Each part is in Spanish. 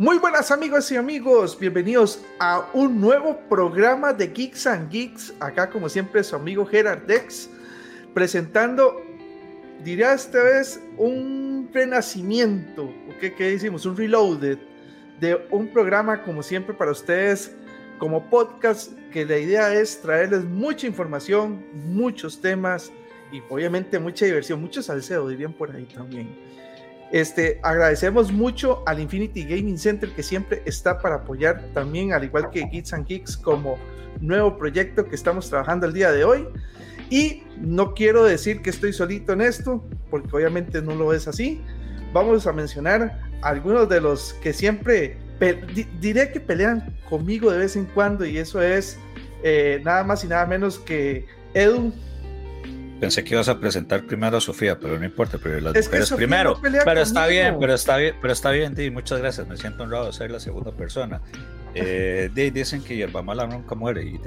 Muy buenas amigos y amigos, bienvenidos a un nuevo programa de Geeks and Geeks. Acá como siempre su amigo Gerard Dex, presentando, diría esta vez, un renacimiento, ¿qué, qué decimos? Un reloaded de un programa como siempre para ustedes como podcast que la idea es traerles mucha información, muchos temas y obviamente mucha diversión, mucho salseo dirían por ahí también. Este, agradecemos mucho al Infinity Gaming Center que siempre está para apoyar también, al igual que Geeks and Geeks, como nuevo proyecto que estamos trabajando el día de hoy. Y no quiero decir que estoy solito en esto, porque obviamente no lo es así. Vamos a mencionar algunos de los que siempre, diré que pelean conmigo de vez en cuando, y eso es eh, nada más y nada menos que Edu Pensé que ibas a presentar primero a Sofía, pero no importa, pero las mujeres primero. pero está bien, pero está bien, pero está bien, Di, muchas gracias. Me siento honrado de ser la segunda persona. Eh, dicen que hierba mala nunca muere y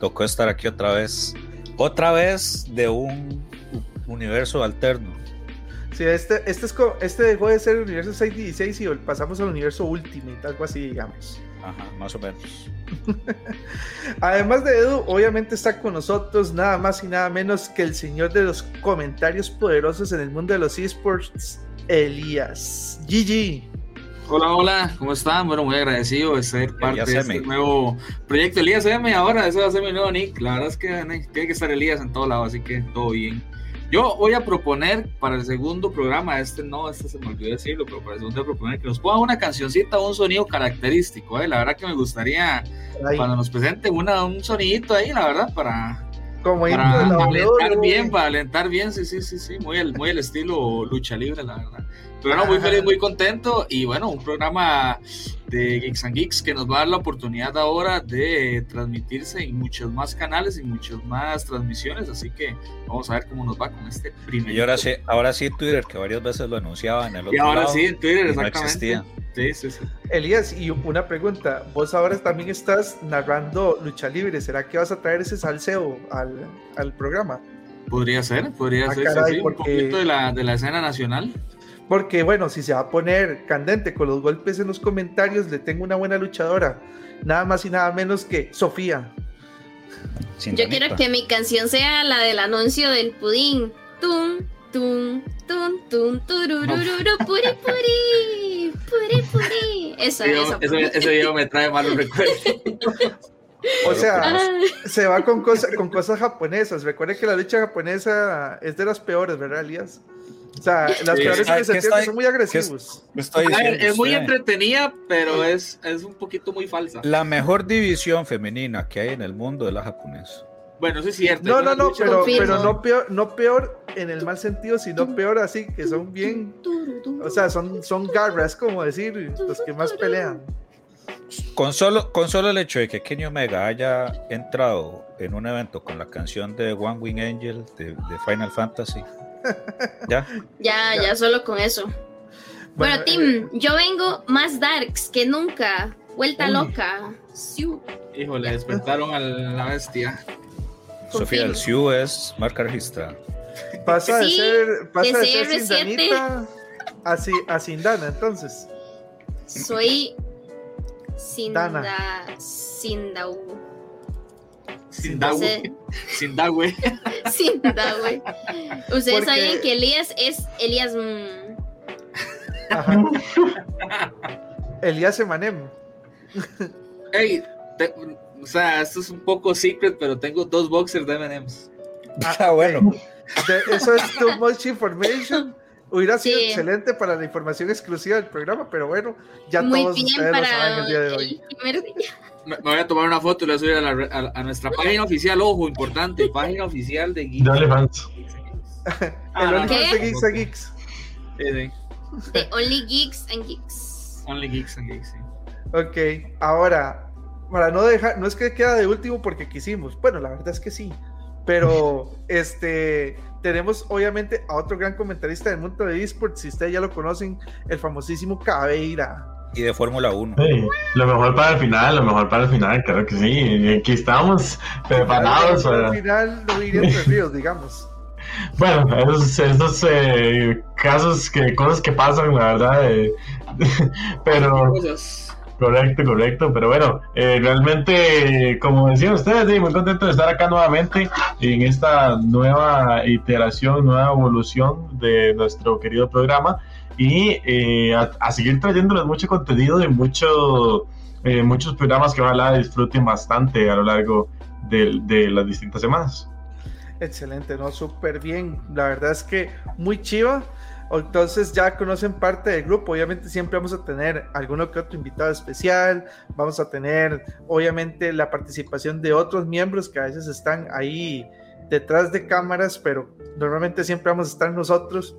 tocó estar aquí otra vez, otra vez de un universo alterno. Sí, este, este, es, este dejó de ser el universo 616 y pasamos al universo Ultimate, algo así, digamos. Ajá, más o menos. Además de Edu, obviamente está con nosotros nada más y nada menos que el señor de los comentarios poderosos en el mundo de los esports, Elías. GG. Hola, hola, ¿cómo están? Bueno, muy agradecido de ser parte de este nuevo proyecto Elías M. Ahora, eso va a ser mi nuevo nick. La verdad es que tiene que estar Elías en todo lado, así que todo bien. Yo voy a proponer para el segundo programa, este no, este se me olvidó decirlo, pero para el segundo voy a proponer que nos pongan una cancioncita o un sonido característico. ¿eh? La verdad que me gustaría cuando nos presenten una, un sonidito ahí, la verdad, para, Como para alentar bien, para alentar bien, sí, sí, sí, sí, muy el, muy el estilo lucha libre, la verdad. Pero bueno, muy feliz, muy contento y bueno, un programa de Geeks and Geeks que nos va a dar la oportunidad ahora de transmitirse en muchos más canales y muchas más transmisiones, así que vamos a ver cómo nos va con este primer. Y ahora sí, ahora sí Twitter, que varias veces lo anunciaban en el otro Y ahora lado, sí en Twitter, exactamente. No existía. Sí, sí, sí. Elías, y una pregunta, vos ahora también estás narrando lucha libre, ¿será que vas a traer ese salseo al, al programa? Podría ser, podría Ah, ser, caray, sí, porque- un poquito de la, de la escena nacional. Porque bueno, si se va a poner candente con los golpes en los comentarios, le tengo una buena luchadora. Nada más y nada menos que Sofía. sin Yo quiero que mi canción sea la del anuncio del pudín. Tum, tum, tum, tum, tururururu, puri, puri, puri, puri. Esa, Ese video- esa. ese, ese video me trae malos recuerdos. O sea, Ah, se va con, cosas con cosas japonesas. Recuerde que la lucha japonesa es de las peores, ¿verdad, Elías? O sea, las Sí. peores en el ¿qué sentido que son muy agresivos. ¿Qué estoy A ver, es muy entretenida, pero es, es un poquito muy falsa. La mejor división femenina que hay en el mundo es la japonesa. Bueno, eso es cierto. No, no, no, pero, pero no, peor, no peor en el mal sentido, sino peor así, que son bien, o sea, son, son garras, como decir, los que más pelean. Con solo, con solo el hecho de que Kenny Omega haya entrado en un evento con la canción de One Wing Angel de, de Final Fantasy. ¿Ya? Ya, ya solo con eso. Bueno, eh, Tim, yo vengo más darks que nunca. Vuelta Uy. loca. Siu. Híjole, despertaron a la bestia. Sofía del Siu es marca registrada. pasa de Sí, ser, pasa de ser CR7. Sindanita a, a Sindana, entonces. Soy Sinda. Sindau. Sindagüe. Sindagüe. Sinda, güey. Ustedes Porque- sabían que Elías es Elías. Ajá. Elías Emanem. Ey, te- o sea, esto es un poco secret, pero tengo dos boxers de M&M's. Ah, bueno. De- eso es too much information. Hubiera sido Sí. excelente para la información exclusiva del programa, pero bueno, ya muy todos bien ustedes lo saben para el día de hoy. Me, me voy a tomar una foto y la voy a subir a, la re- a- a nuestra página oficial. Ojo, importante, página oficial de Geek. De OnlyFans. Ah, el no, OnlyFans de Geeks a Geeks. Sí, Only Geeks and Geeks. Only Geeks and Geeks, sí. Ok, ahora, para no dejar, no es que queda de último porque quisimos, bueno, la verdad es que sí, pero este, tenemos obviamente a otro gran comentarista del mundo de esports, si ustedes ya lo conocen, el famosísimo Caveira. Y de Fórmula 1. Sí, lo mejor para el final, lo mejor para el final, claro que sí. Aquí estamos preparados Al para. final no iría entre ríos, digamos. bueno, esos, eh, casos, que cosas que pasan, la verdad. Eh, pero. Correcto, correcto, pero bueno, eh, realmente, como decían ustedes, muy contento de estar acá nuevamente en esta nueva iteración, nueva evolución de nuestro querido programa y eh, a, seguir trayéndoles mucho contenido y mucho, eh, muchos programas que ojalá disfruten bastante a lo largo de, de las distintas semanas. Excelente, ¿no? Súper bien. La verdad es que muy chiva. Entonces ya conocen parte del grupo. Obviamente siempre vamos a tener alguno que otro invitado especial. Vamos a tener, obviamente, la participación de otros miembros que a veces están ahí detrás de cámaras, pero normalmente siempre vamos a estar nosotros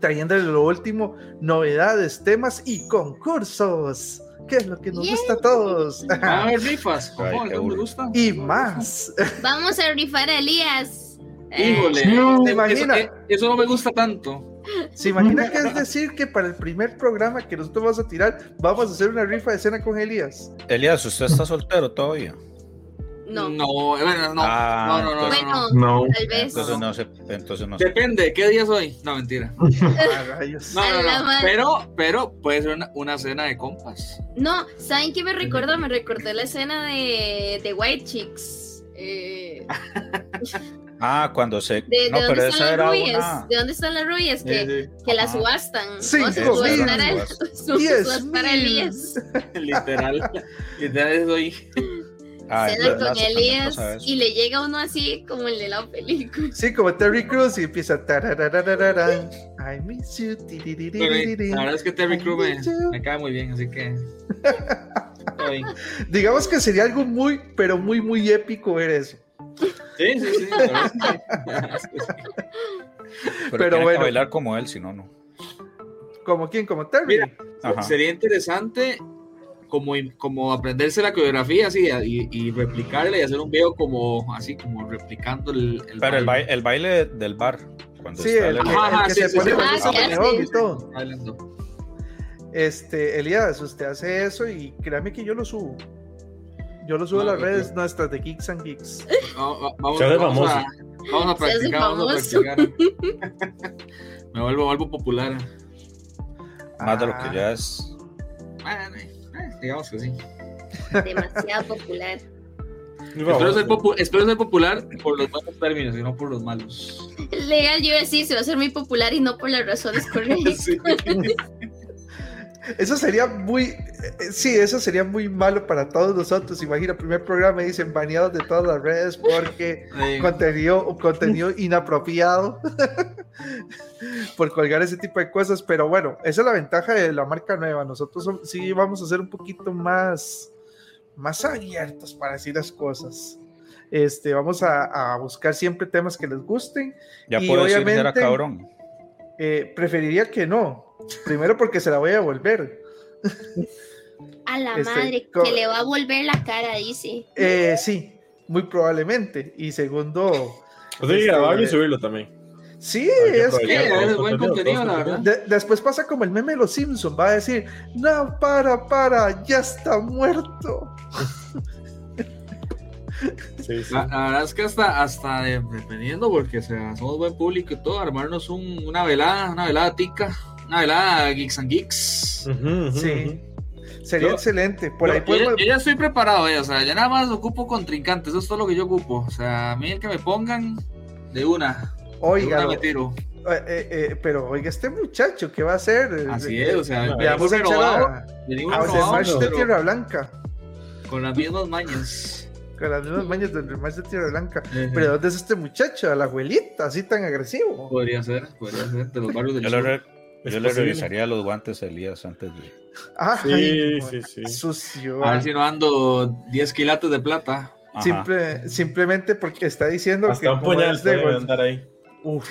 trayéndole lo último, novedades, temas y concursos. ¿Qué es lo que nos gusta a todos? A rifas, me gusta. Y más. Vamos a rifar a Elías. Híjole, ¿te imaginas? Eso, eso no me gusta tanto. ¿Se imagina que es decir que para el primer programa que nosotros vamos a tirar, vamos a hacer una rifa de cena con Elías? Elías, ¿usted está soltero todavía? No. No, bueno, no. Ah, no, no, no, bueno, no. tal vez. Entonces no, sé, entonces no sé. Depende, ¿qué día soy? No, mentira. Ah. No, A no, la no. madre. Pero, pero puede ser una, una cena de compas. No, ¿saben qué me recordó? Me recordó la escena de, de White Chicks. Eh, Ah, cuando se. de, no, de pero dónde esa están las era rubias. una. ¿De dónde están las rubias? Que, Sí, que las subastan. Cinco Vamos a mil. subastar a- Subastan. su- Diez subastar a mil. Elías. sí. Literal. Literal. Ah, es Cena verdad, con Elías y le llega uno así como el de la película. Sí, como Terry Crews y empieza. I miss you. Pero, la verdad es que Terry I Crew me, me cae muy bien, así que. Digamos que sería algo muy, pero muy, muy épico ver eso. Sí, sí, sí. Pero, bueno. que bailar como él, si no, no. ¿Como quién? ¿Como Terry? Mira, Ajá. Sería interesante como, como aprenderse la coreografía así y, y replicarla y hacer un video como así como replicando el, el Pero el, baile. el baile del bar. Cuando Sí, el, el- que- Ajá, el ajá, que sí, se sí, pone sí. con Ah, sí. y todo. Bailando. Este, Elías, usted hace eso y créame que yo lo subo. Yo lo subo No, a las no, redes nuestras de Geeks and Geeks. Va- va- Vamos, a, vamos practicar, vamos a practicar. Me vuelvo, vuelvo popular. Más de lo Ah, que ya es. Bueno, eh, digamos que sí. Demasiado popular. Espero ser, popu- espero ser popular por los buenos términos y no por los malos. Legal, yo iba a decir, se va a hacer muy popular y no por las razones correctas. Sí. Eso sería muy. eh, Sí, eso sería muy malo para todos nosotros. Imagina, primer programa y dicen baneados de todas las redes porque Sí. contenido, contenido inapropiado por colgar ese tipo de cosas. Pero bueno, esa es la ventaja de la marca nueva. Nosotros sí vamos a ser un poquito más, más abiertos para decir las cosas. Este, vamos a, a buscar siempre temas que les gusten. Ya Y puedo decir que era obviamente- cabrón. Eh, preferiría que no. Primero porque se la voy a devolver. A la Este, madre, que le va a volver la cara, dice. Eh, sí, muy probablemente. Y segundo, Pues sí, Este, grabarlo y subirlo también. sí, es que es buen contenido, la verdad. de- después pasa como el meme de los Simpsons, va a decir, no, para, para, ya está muerto. Sí, sí. La, la verdad es que hasta, hasta de- dependiendo, porque o sea, somos buen público y todo, armarnos un- una velada, una velada tica, una velada Geeks and Geeks. Sí, sería Yo- excelente. Por ahí yo, ya- podemos... yo ya estoy preparado, eh, o sea, ya nada más ocupo contrincantes, eso es todo lo que yo ocupo. O sea, a mí el que me pongan de una, de Oiga, una me tiro. eh, eh, eh, pero oiga, este muchacho, ¿qué va a hacer? Así Eh, es, o sea, Le Le vamos a echar renovado, a, a de Tierra Blanca. con las mismas mañas. Con las mismas mañas del March de Tierra Blanca. Pero ¿dónde es este muchacho? A la abuelita, así tan agresivo. Podría ser, podría ser, de los barrios del Yo yo le revisaría los guantes a Elías antes de. Ay, Sí, sí, sí. Sucio. A ver si no ando 10 quilates de plata. Simple, simplemente porque está diciendo que Hasta un como puñal es de gol- andar ahí. Uf,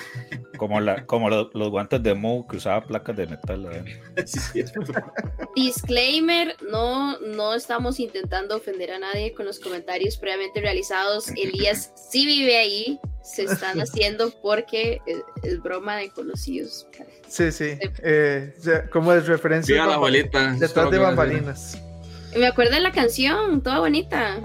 Como, la, como lo- los guantes de Moe que usaba placas de metal. ¿eh? Sí. Disclaimer, no, no estamos intentando ofender a nadie con los comentarios previamente realizados. Elías sí vive ahí, se están haciendo porque es, es broma de conocidos. sí, sí. Eh, como es referencia Viva la abuelita. detrás de a bambalinas. Me acuerdo de la canción, toda bonita.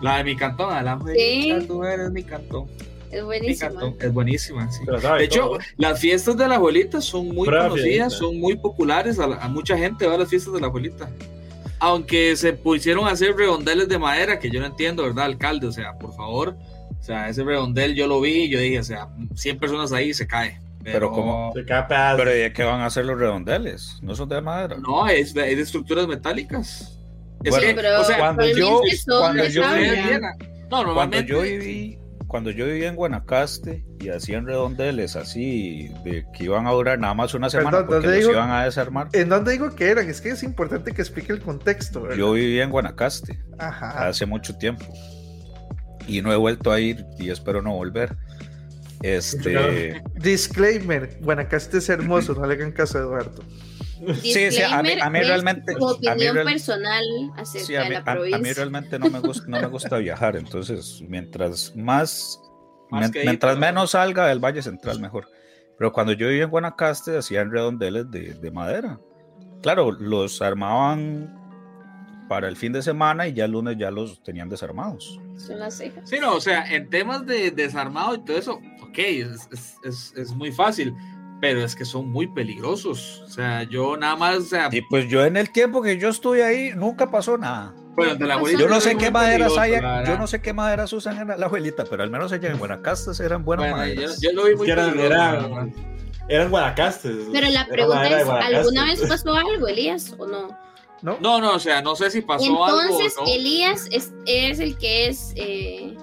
La de mi cantón, a la Sí. abuelita, tú eres mi cantón. Es buenísima. Es buenísima, sí. De hecho, las fiestas de la abuelita son muy conocidas, son muy populares. A, mucha gente va a las fiestas de la abuelita. Aunque se pusieron a hacer redondeles de madera, que yo no entiendo, ¿verdad, alcalde? O sea, por favor. O sea, ese redondel yo lo vi y yo dije, o sea, 100 personas ahí se cae. Pero, como Pero ¿de qué van a hacer los redondeles? ¿No son de madera? No, es de, estructuras metálicas. Es que, o sea, cuando yo, cuando yo no, cuando yo viví, cuando yo vivía en Guanacaste y hacían redondeles así, de que iban a durar nada más una semana porque los iban a desarmar. ¿En dónde digo que eran? Es que es importante que explique el contexto. Yo vivía en Guanacaste hace mucho tiempo y no he vuelto a ir y espero no volver. Este. Disclaimer: Guanacaste es hermoso, no le hagan caso a Eduardo. Sí, sí, a mí, realmente. Tu opinión personal acerca de la provincia. A, mí realmente no me, gusta, no me gusta viajar, entonces mientras más. mientras menos salga del Valle Central, mejor. Pero cuando yo vivía en Guanacaste, hacían redondeles de, de madera. Claro, los armaban para el fin de semana y ya el lunes ya los tenían desarmados. Son las cejas. Sí, no, o sea, en temas de desarmado y todo eso, ok, es, es, es, muy fácil, pero es que son muy peligrosos. O sea, yo nada más, o sea... Y pues yo en el tiempo que yo estuve ahí, nunca pasó nada. Bueno, de la abuelita yo no sé qué maderas hay, yo no sé qué maderas usan en la abuelita, pero al menos allá en Guanacastas eran buenas maderas. Yo, lo vi muy eran, eran, eran Guanacastes. Pero la pregunta es, ¿alguna vez pasó algo, Elías, o no? ¿No? No, o sea, no sé si pasó algo. Entonces, Elías es, el que es eh,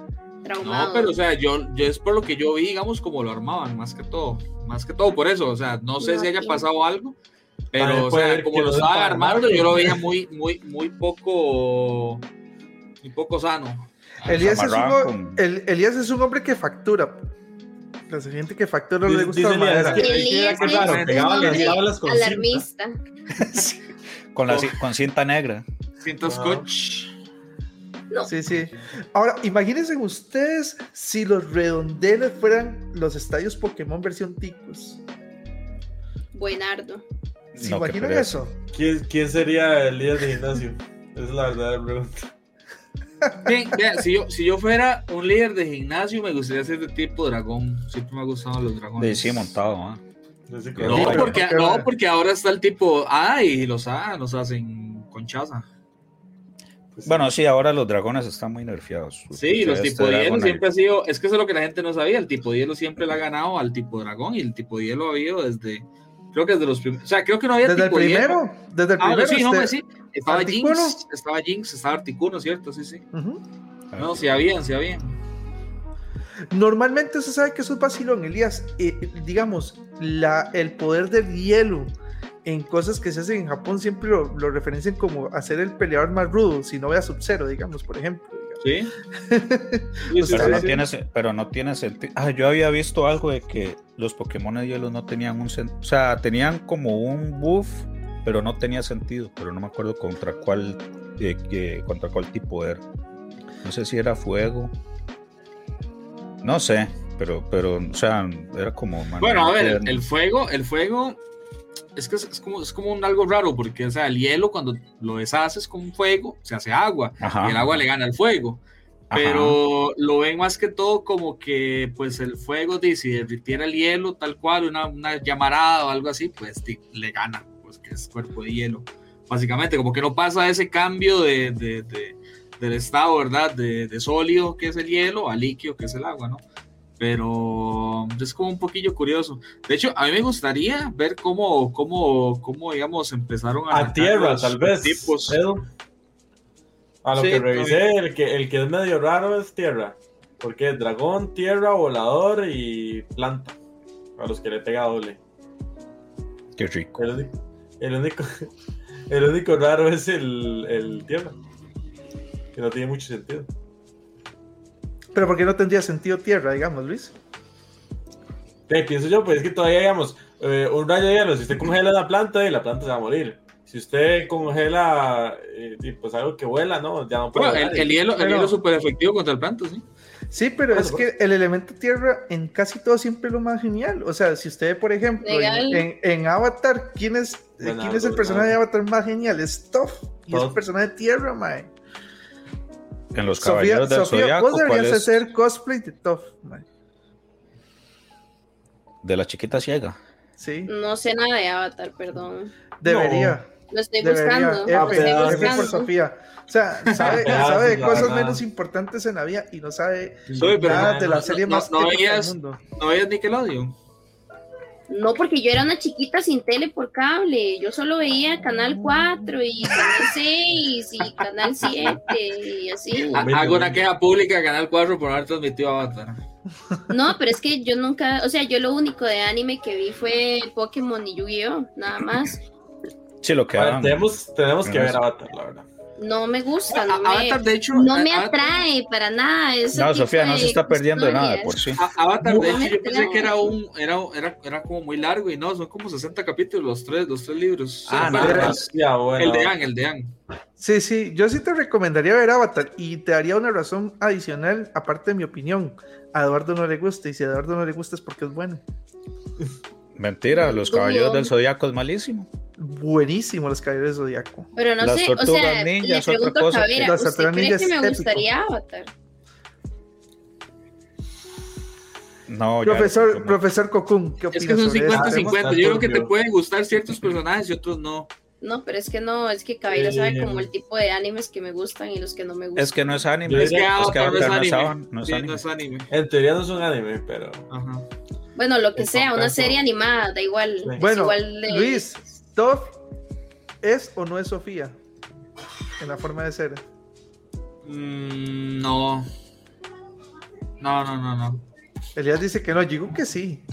traumado. No, pero o sea, yo, yo es por lo que yo vi, digamos, como lo armaban, más que todo. Más que todo por eso, o sea, no sé si haya pasado algo, pero, o sea, como lo estaban armando, yo lo veía muy, muy, muy poco, muy poco sano. Elías es, un, el, Elías es un hombre que factura. La gente que factura no le gusta la madera. Elías es alarmista. Con, la, con cinta negra. Cinta scotch. Sí, sí. Ahora, imagínense ustedes si los redondeles fueran los estadios Pokémon versión ticos. Buenardo. ¿Se imaginan eso? ¿Quién, ¿Quién, sería el líder de gimnasio? Esa es la verdadera pregunta. Bien, si, yo, si yo fuera un líder de gimnasio, me gustaría ser de tipo dragón. Siempre me han gustado los dragones. Sí, montado, ¿ah? No porque, no, porque ahora está el tipo A y los A nos hacen conchaza. Pues bueno, sí, ahora los dragones están muy nerfeados. Sí, los tipo de hielo siempre ha sido, es que eso es lo que la gente no sabía, el tipo hielo siempre le ha ganado al tipo dragón y el tipo hielo ha habido desde, creo que desde los primeros, o sea, creo que no había desde el primero, Desde el ah, primero, sí, no, este, sí, estaba Jinx, estaba Jinx, estaba Articuno, ¿cierto? Sí, sí. No, sí habían, sí habían. Normalmente se sabe que es vacilón, Elías. Eh, digamos, la, el poder del hielo en cosas que se hacen en Japón siempre lo, lo referencian como hacer el peleador más rudo, si no ve a Sub-Zero, digamos, por ejemplo. Sí. pero, no tiene, pero no tiene sentido. Ah, yo había visto algo de que los Pokémon de hielo no tenían un sentido. O sea, tenían como un buff, pero no tenía sentido. Pero no me acuerdo contra cuál, eh, contra cuál tipo era. No sé si era fuego. No sé, pero, pero, o sea, era como. Bueno, a ver, el fuego, el fuego es que es, como, es como un algo raro, porque, o sea, el hielo cuando lo deshaces con fuego, se hace agua, y el agua le gana al fuego. Pero lo ven más que todo como que, pues, el fuego, si derritiera el hielo, tal cual, una, una llamarada o algo así, pues le gana, pues, que es cuerpo de hielo. Básicamente, como que no pasa ese cambio de, de del estado, ¿verdad? De, de, sólido, que es el hielo, a líquido, que es el agua, ¿no? Pero es como un poquillo curioso. De hecho, a mí me gustaría ver cómo, cómo, cómo digamos, empezaron a... A tierra, tal vez. Tipos. A lo que revisé, el que, el que es medio raro es tierra. Porque es dragón, tierra, volador y planta. A los que le pega doble. Qué rico. El, único, el único raro es el, el tierra que no tiene mucho sentido. Pero ¿por qué no tendría sentido tierra, digamos, Luis? pienso yo, pues es que todavía, digamos, eh, un rayo de hielo, si usted congela la planta, y la planta se va a morir. Si usted congela eh, pues algo que vuela, ¿no? Ya no puede el, hielo, el hielo es súper efectivo contra el planta, ¿sí? Sí, pero es que el elemento tierra en casi todo siempre es lo más genial. O sea, si usted, por ejemplo, en, Avatar, ¿quién es, ¿quién es el personaje de Avatar más genial? Es Toph. Y es el personaje de tierra, mae. En los caballeros del Sofía, Zodiaco. Vos deberías hacer cosplay de Toph, de la chiquita ciega. Sí. No sé nada de Avatar, perdón. Debería. Lo estoy buscando. F, lo estoy buscando. por Sofía. O sea, sabe, sabe de cosas menos importantes en la vida y no sabe nada de la serie más no, del mundo. ¿No veías Nickelodeon? No, porque yo era una chiquita sin tele por cable. Yo solo veía Canal 4 y Canal 6 y Canal 7 y así. Hago una queja pública Canal 4 por haber transmitido Avatar. No, pero es que yo nunca, o sea, yo lo único de anime que vi fue Pokémon y Yu-Gi-Oh! Nada más. Sí, lo que tenemos, tenemos que ver Avatar, la verdad no me gusta, no me, de hecho, no me atrae para nada. No, Sofía, no se está perdiendo de nada por sí. Avatar, de hecho, yo pensé que era un, era, era, era, como muy largo y no, son como 60 capítulos los tres, los tres libros. Ah, no, ya, bueno. El de Ang, el de Ang. Sí, sí, yo sí te recomendaría ver Avatar y te daría una razón adicional, aparte de mi opinión. A Eduardo no le gusta y si a Eduardo no le gusta es porque es bueno. Mentira, los caballeros del zodiaco es malísimo buenísimo los caballeros de Zodíaco. Pero no sé, o sea, le pregunto a ¿usted cree que me gustaría Avatar? No, profesor, ya, profesor Cocoon, ¿qué opinas? Es que son 50-50. Yo creo que te pueden gustar ciertos personajes y otros no. No, pero es que no, es que Cabira sabe como el tipo de animes que me gustan y los que no me gustan. Es que no es anime. Es que, Avatar no es anime. No es anime. En teoría no es un anime, pero. Ajá. Bueno, lo que sea, una serie animada, da igual. Bueno, igual de... Luis, ¿Top es o no es Sofía? En la forma de ser. Mm, no. No, no, no, no. Elías dice que no, digo que sí.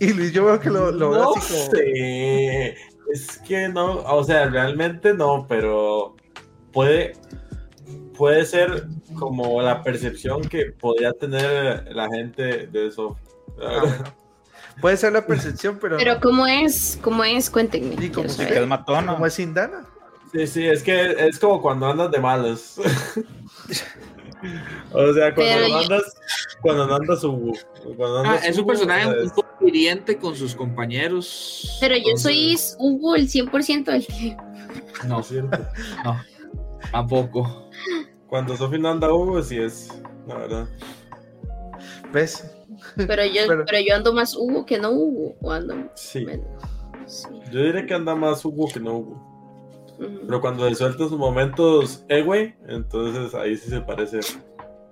Y Luis, yo veo que lo, lo no así como... sé. Es que no, o sea, realmente no, pero puede, puede ser como la percepción que podría tener la gente de eso. Ah, Puede ser la percepción, pero. Pero, ¿cómo es? ¿Cómo es? Cuéntenme. ¿Y cómo, es matona? ¿Cómo es Indana? Sí, sí, es que es como cuando andas de malos. o sea, cuando no andas, cuando no andas Hugo. Cuando ah, es un personaje un poco hiriente con sus compañeros. Pero yo soy Hugo el 100% del tiempo. No, no, tampoco. Cuando Sofi no anda Hugo, sí es, la verdad. ¿Ves? Pero yo, pero, yo ando más Hugo que no Hugo. O ando sí. Yo diría que anda más Hugo que no Hugo. Pero cuando le suelta sus momentos güey entonces ahí sí se parece.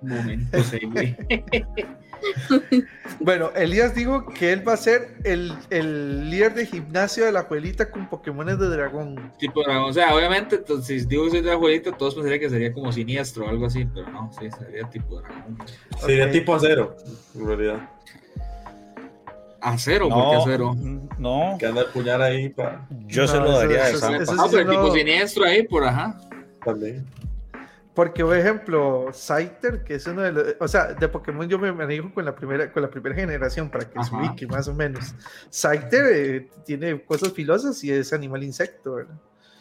Momentos güey bueno, Elías dijo que él va a ser el, el, líder de gimnasio de la abuelita con Pokémon de dragón. Tipo dragón, o sea, obviamente, si digo que soy de la abuelita, todos pensarían que sería como siniestro o algo así, pero no, sí, sería tipo dragón. Sería tipo acero, en realidad. Acero, no, porque acero. No. Que anda el puñal ahí para. Yo se lo daría eso, de Ah, pero tipo siniestro ahí, por ajá. También. Porque, por ejemplo, Scyther, que es uno de los. O sea, de Pokémon yo me manejo con la primera, con la primera generación para que se ubique más o menos. Scyther eh, tiene cosas filosas y es animal insecto, ¿verdad?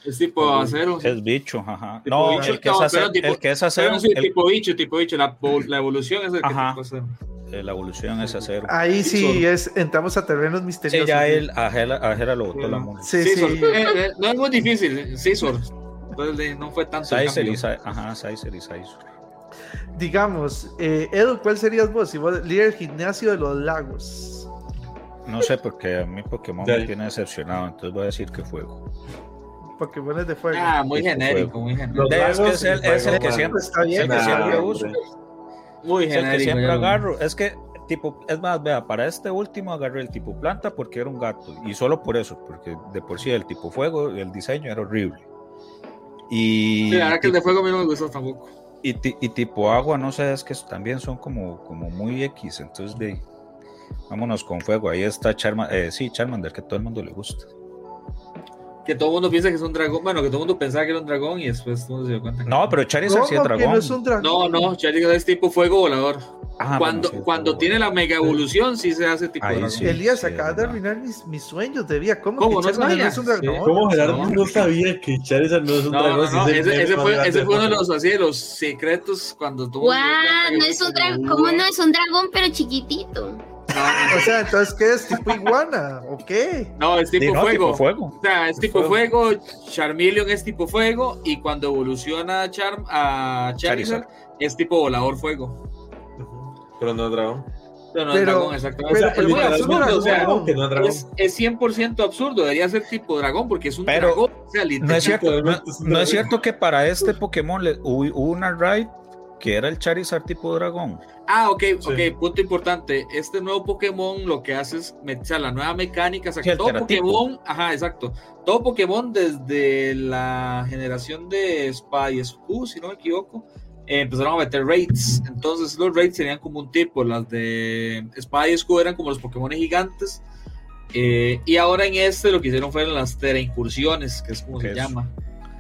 Es tipo acero. Es bicho, ajá. no, el, que es acero, el que es acero. el... tipo bicho, tipo bicho. La, la evolución es el que ajá. tipo acero. Eh, la evolución es acero. Ahí sí es, entramos a terrenos misteriosos. Sí, ya él, Ajera, lo botó la mano. Sí, sí. Eh, no es muy difícil, sí, Sor no fue tanto. ajá, Saizer y Digamos, eh, Edu, ¿cuál serías vos? Si vos líder gimnasio de los lagos. No sé, porque a mí Pokémon me tiene decepcionado, entonces voy a decir que fuego. Pokémon es de fuego. Ah, muy genérico, muy genérico. Es, que es, el, es el que siempre, está bien, el que siempre uso. Muy genérico. el que siempre agarro. Es que, tipo, es más, vea, para este último agarré el tipo planta porque era un gato. Y solo por eso, porque de por sí el tipo fuego, el diseño era horrible. Y, sí, ahora que el de fuego a mí no me gustó tampoco. Y, y, tipo agua, no sé, es que también son como, como muy X, entonces de, vámonos con fuego. Ahí está Charmander, eh, sí, Charmander, que a todo el mundo le gusta. Que todo el mundo piensa que es un dragón, bueno, que todo el mundo pensaba que era un dragón y después todo se dio cuenta. no, pero Charizard sí es dragón. No, es un dragón. no, no, Charizard es tipo fuego volador. Ah, cuando cuando tiene la mega evolución, sí se hace tipo. Ahí sí, Elías, sí, acabas de arruinar mis, mis, sueños de vida. ¿Cómo, ¿Cómo que no, no es un dragón? ¿Cómo Gerardo no, sabía que Charizard no es un dragón? No, ese, ese, fue, ese fue uno de los, así, de los secretos cuando tuvo. ¡Guau! No es un dragón. ¿Cómo no es un dragón, pero chiquitito? O sea, entonces, ¿qué es? ¿Tipo iguana? ¿O qué? No, es tipo, no, fuego. tipo fuego. O sea, es tipo fuego. Charmeleon es tipo fuego. Y cuando evoluciona Charm a Charizard, Charizard, es tipo volador fuego. Pero no es dragón. Pero no es dragón, exactamente. es muy absurdo, o sea, es, 100% absurdo, debería ser tipo dragón porque es un dragón. no, es cierto, no, es cierto que para este Pokémon le, hubo una raid que era el Charizard tipo dragón. Ah, ok, ok, punto importante. Este nuevo Pokémon lo que hace es meter la nueva mecánica, o sea, todo Pokémon, ajá, exacto. Todo Pokémon desde la generación de Spy Spu, si no me equivoco, eh, empezaron a meter raids. Entonces los raids serían como un tipo, las de Spy y eran como los Pokémon gigantes. Eh, y ahora en este lo que hicieron fueron las Tera incursiones, que es como se llama.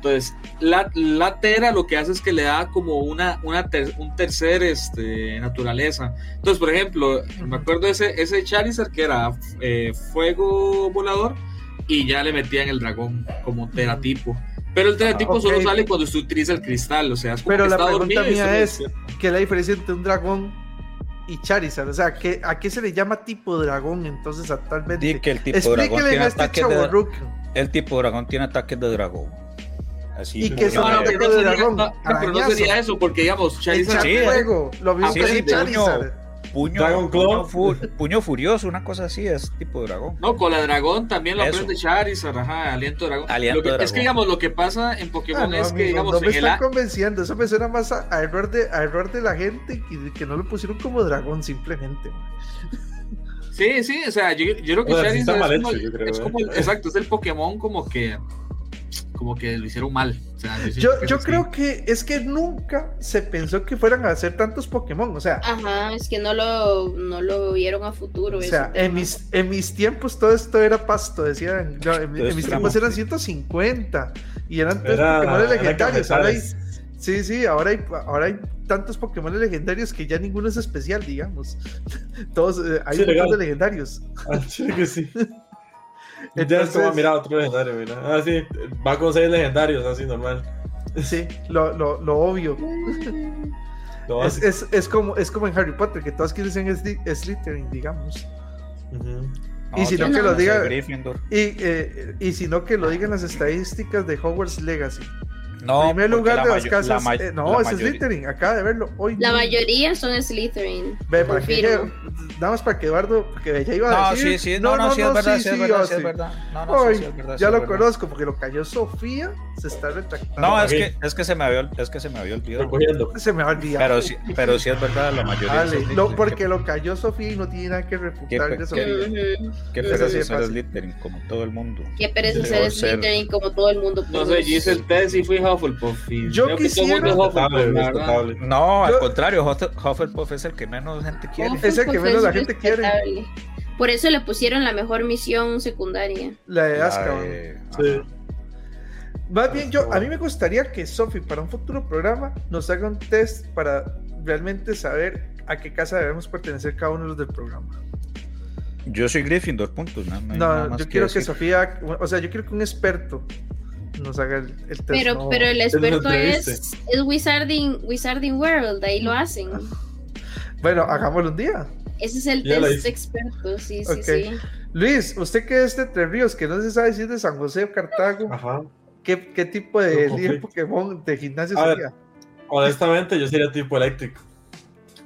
Entonces, la, la, Tera lo que hace es que le da como una, una un tercer este, naturaleza. Entonces, por ejemplo, me acuerdo ese, ese Charizard que era eh, fuego volador y ya le metían el dragón como teratipo. Pero el teratipo solo sale cuando usted utiliza el cristal, o sea, Pero la pregunta mía es, ¿qué es la diferencia entre un dragón y Charizard? O sea, ¿a qué se le llama tipo dragón entonces actualmente? que el tipo dragón tiene este ataques de, El tipo dragón tiene ataques de dragón. Así y que son no, ataques de dragón. No, pero no sería eso, porque digamos, Charizard... Sí, juego, lo mismo que Charizard puño, puño, furioso, una cosa así, es tipo dragón. No, con la dragón también lo aprende Charizard, ajá, aliento dragón. dragón. Es que digamos, lo que pasa en Pokémon ah, es que digamos. No me están convenciendo, eso me suena más a, error, de, a error de la gente que, que no lo pusieron como dragón simplemente. Sí, sí, o sea, yo, yo creo que Charizard es, como, es como, ¿eh? exacto, es el Pokémon como que como que lo hicieron mal. yo, yo, creo que es que nunca se pensó que fueran a hacer tantos Pokémon, o sea. Ajá, es que no lo, no lo vieron a futuro. O sea, en mis, en mis tiempos todo esto era pasto, decían. en, mis tiempos eran 150 y eran tres Pokémon legendarios. Ahora hay, sí, sí, ahora hay, ahora hay tantos Pokémon legendarios que ya ninguno es especial, digamos. Todos eh, hay sí, de legendarios. Ah, sí, que sí. Entonces, ya mira otro legendario, mira. Ah, sí, va con seis legendarios, así normal. Sí, lo, lo, lo obvio. es, es, es, como, es como en Harry Potter, que todos quieren ser Slytherin, digamos. y si no, que lo diga. Y, eh, y si no que lo digan las estadísticas de Hogwarts Legacy. No, en primer lugar de las casas. Eh, no, es Slytherin, acaba de verlo hoy. La mayoría son Slytherin. Ve, para que, nada más para que Eduardo, porque ya iba a decir. No, sí, sí, no, no, sí, es verdad, sí, es verdad, sí, es verdad. No, no, sí, es verdad. Ya lo conozco, porque lo cayó Sofía, se está retractando. No, es que, es que se me había, es que se me había olvidado. Se me había olvidado. Pero sí, pero sí es verdad, la mayoría. Vale, no, porque lo cayó Sofía y no tiene nada que refutar de Sofía. Qué pereza ser Slytherin, como todo el mundo. Qué pereza ser Slytherin, como todo el mundo. No sé, yo hice el test y fui Hufflepuff. Yo quisiera. No, al contrario, Hufflepuff es el que menos gente quiere. Es el que menos la gente quiere. Por eso le pusieron la mejor misión secundaria. La de Azkaban. Sí. Más bien, yo, a mí me gustaría que Sophie, para un futuro programa, nos haga un test para realmente saber a qué casa debemos pertenecer cada uno de los del programa. Yo soy Gryffindor, puntos. No, no yo quiero que Sofía, o sea, yo quiero que un experto nos haga el, test. Pero, pero el experto es, es Wizarding, Wizarding World, ahí lo hacen. Bueno, hagámoslo un día. Ese es el test experto, sí, sí, sí. Luis, usted que es de Tres Ríos, que no se sabe si es de San José o Cartago, ¿qué, ¿qué, tipo de líder Pokémon de gimnasio sería? honestamente, yo sería tipo eléctrico.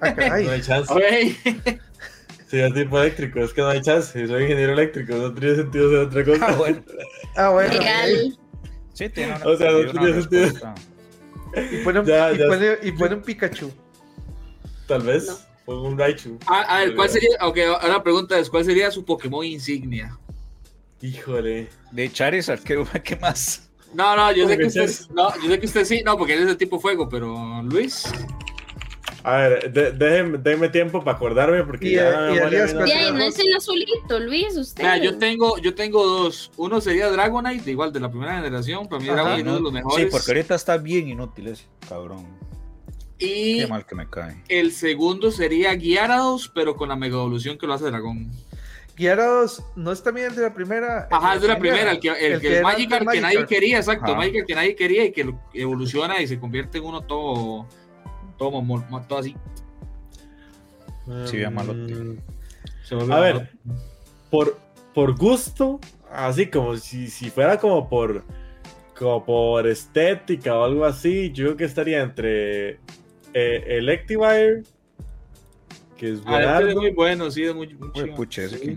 Ah, no hay chance. Sería tipo eléctrico, es que no hay chance. Soy ingeniero eléctrico, no tiene sentido ser otra cosa. Ah, bueno. Ah, bueno. Sí, tiene una, O sea, no tiene sentido. Y pone, un, ya, y, Pone, y pone un Pikachu. Tal vez. O un Raichu. Ah, a ver, ¿cuál sería? Ok, ahora pregunta es: ¿cuál sería su Pokémon insignia? Híjole. De Charizard, ¿qué, qué más? No, no, yo sé que usted, no, yo sé que usted sí, no, porque él es de tipo fuego, pero Luis. A ver, déjenme, tiempo para acordarme porque ya, ya, no es el azulito, Luis, usted. Mira, yo tengo, yo tengo dos. Uno sería Dragonite, igual de la primera generación. Para mí Dragonite es uno de los mejores. Sí, porque ahorita está bien inútil ese, cabrón. Y Qué mal que me cae. el segundo sería Gyarados, pero con la mega evolución que lo hace Dragón. Gyarados no es también el de la primera. Ajá, es de la primera, el que el, que, Magikarp que nadie quería, exacto, Magikarp que nadie quería y que evoluciona y se convierte en uno todo todo, todo así. Sí, bien malo. A ver, por, por gusto, así como si, si fuera como por como por estética o algo así, yo creo que estaría entre eh, Electivire, que es ah, es muy bueno, sí, es muy, muy Puche, ese sí.